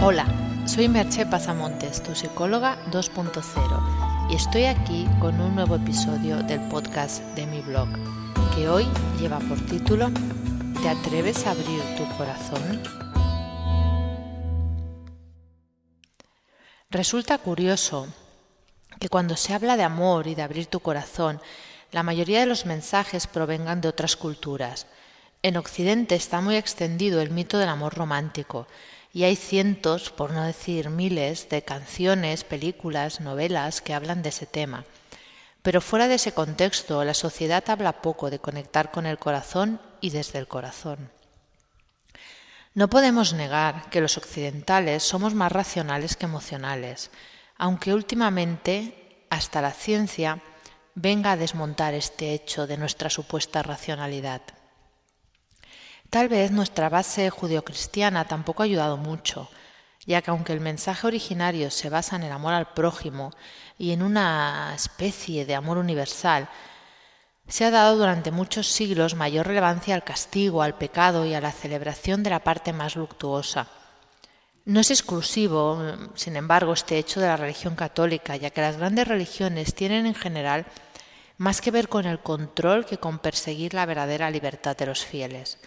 Hola, soy Merche Pazamontes, tu psicóloga 2.0, y estoy aquí con un nuevo episodio del podcast de mi blog, que hoy lleva por título ¿Te atreves a abrir tu corazón? Resulta curioso que cuando se habla de amor y de abrir tu corazón, la mayoría de los mensajes provengan de otras culturas. En Occidente está muy extendido el mito del amor romántico y hay cientos, por no decir miles, de canciones, películas, novelas que hablan de ese tema. Pero fuera de ese contexto, la sociedad habla poco de conectar con el corazón y desde el corazón. No podemos negar que los occidentales somos más racionales que emocionales, aunque últimamente hasta la ciencia venga a desmontar este hecho de nuestra supuesta racionalidad. Tal vez nuestra base judeocristiana tampoco ha ayudado mucho, ya que aunque el mensaje originario se basa en el amor al prójimo y en una especie de amor universal, se ha dado durante muchos siglos mayor relevancia al castigo, al pecado y a la celebración de la parte más luctuosa. No es exclusivo, sin embargo, este hecho de la religión católica, ya que las grandes religiones tienen en general más que ver con el control que con perseguir la verdadera libertad de los fieles.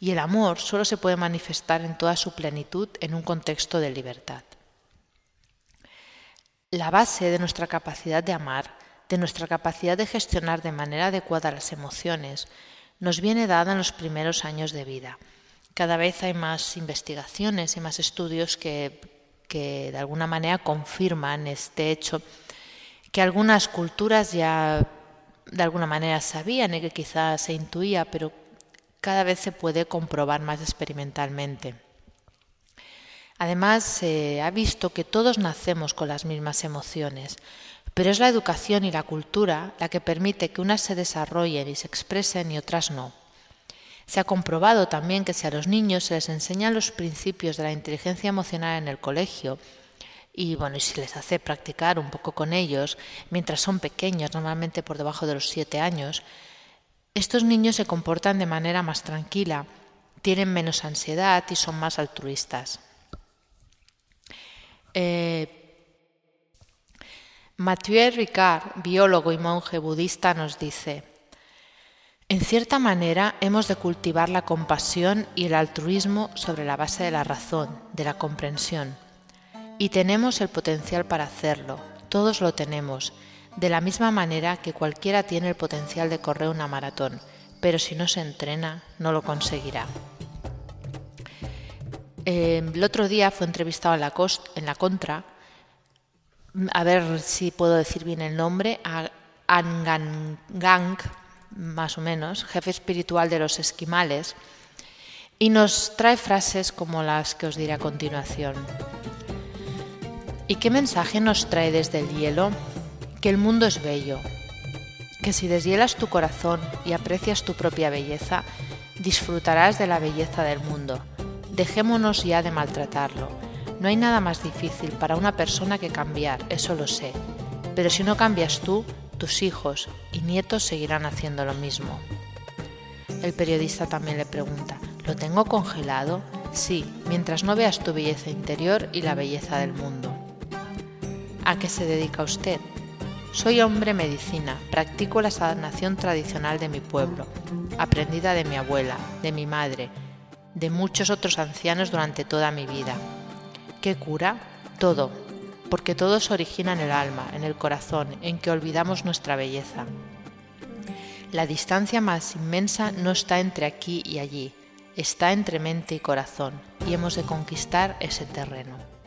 Y el amor solo se puede manifestar en toda su plenitud en un contexto de libertad. La base de nuestra capacidad de amar, de nuestra capacidad de gestionar de manera adecuada las emociones, nos viene dada en los primeros años de vida. Cada vez hay más investigaciones y más estudios que, que de alguna manera confirman este hecho que algunas culturas ya de alguna manera sabían y que quizás se intuía, pero cada vez se puede comprobar más experimentalmente. Además, se ha visto que todos nacemos con las mismas emociones, pero es la educación y la cultura la que permite que unas se desarrollen y se expresen y otras no. Se ha comprobado también que si a los niños se les enseñan los principios de la inteligencia emocional en el colegio, y bueno, y si les hace practicar un poco con ellos mientras son pequeños, normalmente por debajo de los siete años, estos niños se comportan de manera más tranquila, tienen menos ansiedad y son más altruistas. Eh, Mathieu Ricard, biólogo y monje budista, nos dice, en cierta manera hemos de cultivar la compasión y el altruismo sobre la base de la razón, de la comprensión. Y tenemos el potencial para hacerlo, todos lo tenemos, de la misma manera que cualquiera tiene el potencial de correr una maratón, pero si no se entrena, no lo conseguirá. Eh, el otro día fue entrevistado en la, en la Contra, a ver si puedo decir bien el nombre, a Angangang, más o menos, jefe espiritual de los esquimales, y nos trae frases como las que os diré a continuación. ¿Y qué mensaje nos trae desde el hielo? Que el mundo es bello, que si deshielas tu corazón y aprecias tu propia belleza, disfrutarás de la belleza del mundo. Dejémonos ya de maltratarlo. No hay nada más difícil para una persona que cambiar, eso lo sé. Pero si no cambias tú, tus hijos y nietos seguirán haciendo lo mismo. El periodista también le pregunta, ¿lo tengo congelado? Sí, mientras no veas tu belleza interior y la belleza del mundo. ¿A qué se dedica usted? Soy hombre medicina, practico la sanación tradicional de mi pueblo, aprendida de mi abuela, de mi madre, de muchos otros ancianos durante toda mi vida. ¿Qué cura? Todo, porque todo se origina en el alma, en el corazón, en que olvidamos nuestra belleza. La distancia más inmensa no está entre aquí y allí, está entre mente y corazón, y hemos de conquistar ese terreno.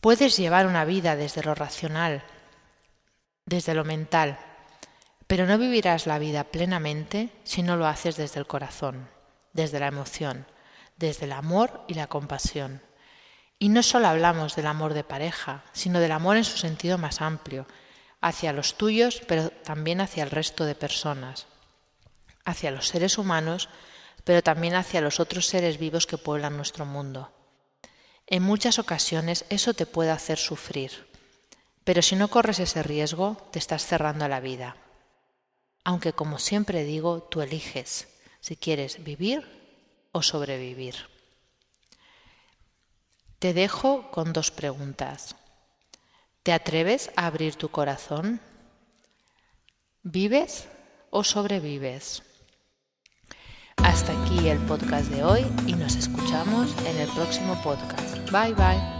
Puedes llevar una vida desde lo racional, desde lo mental, pero no vivirás la vida plenamente si no lo haces desde el corazón, desde la emoción, desde el amor y la compasión. Y no solo hablamos del amor de pareja, sino del amor en su sentido más amplio, hacia los tuyos, pero también hacia el resto de personas, hacia los seres humanos, pero también hacia los otros seres vivos que pueblan nuestro mundo. En muchas ocasiones eso te puede hacer sufrir, pero si no corres ese riesgo, te estás cerrando a la vida. Aunque como siempre digo, tú eliges si quieres vivir o sobrevivir. Te dejo con dos preguntas. ¿Te atreves a abrir tu corazón? ¿Vives o sobrevives? Hasta aquí el podcast de hoy y nos escuchamos en el próximo podcast. Bye bye.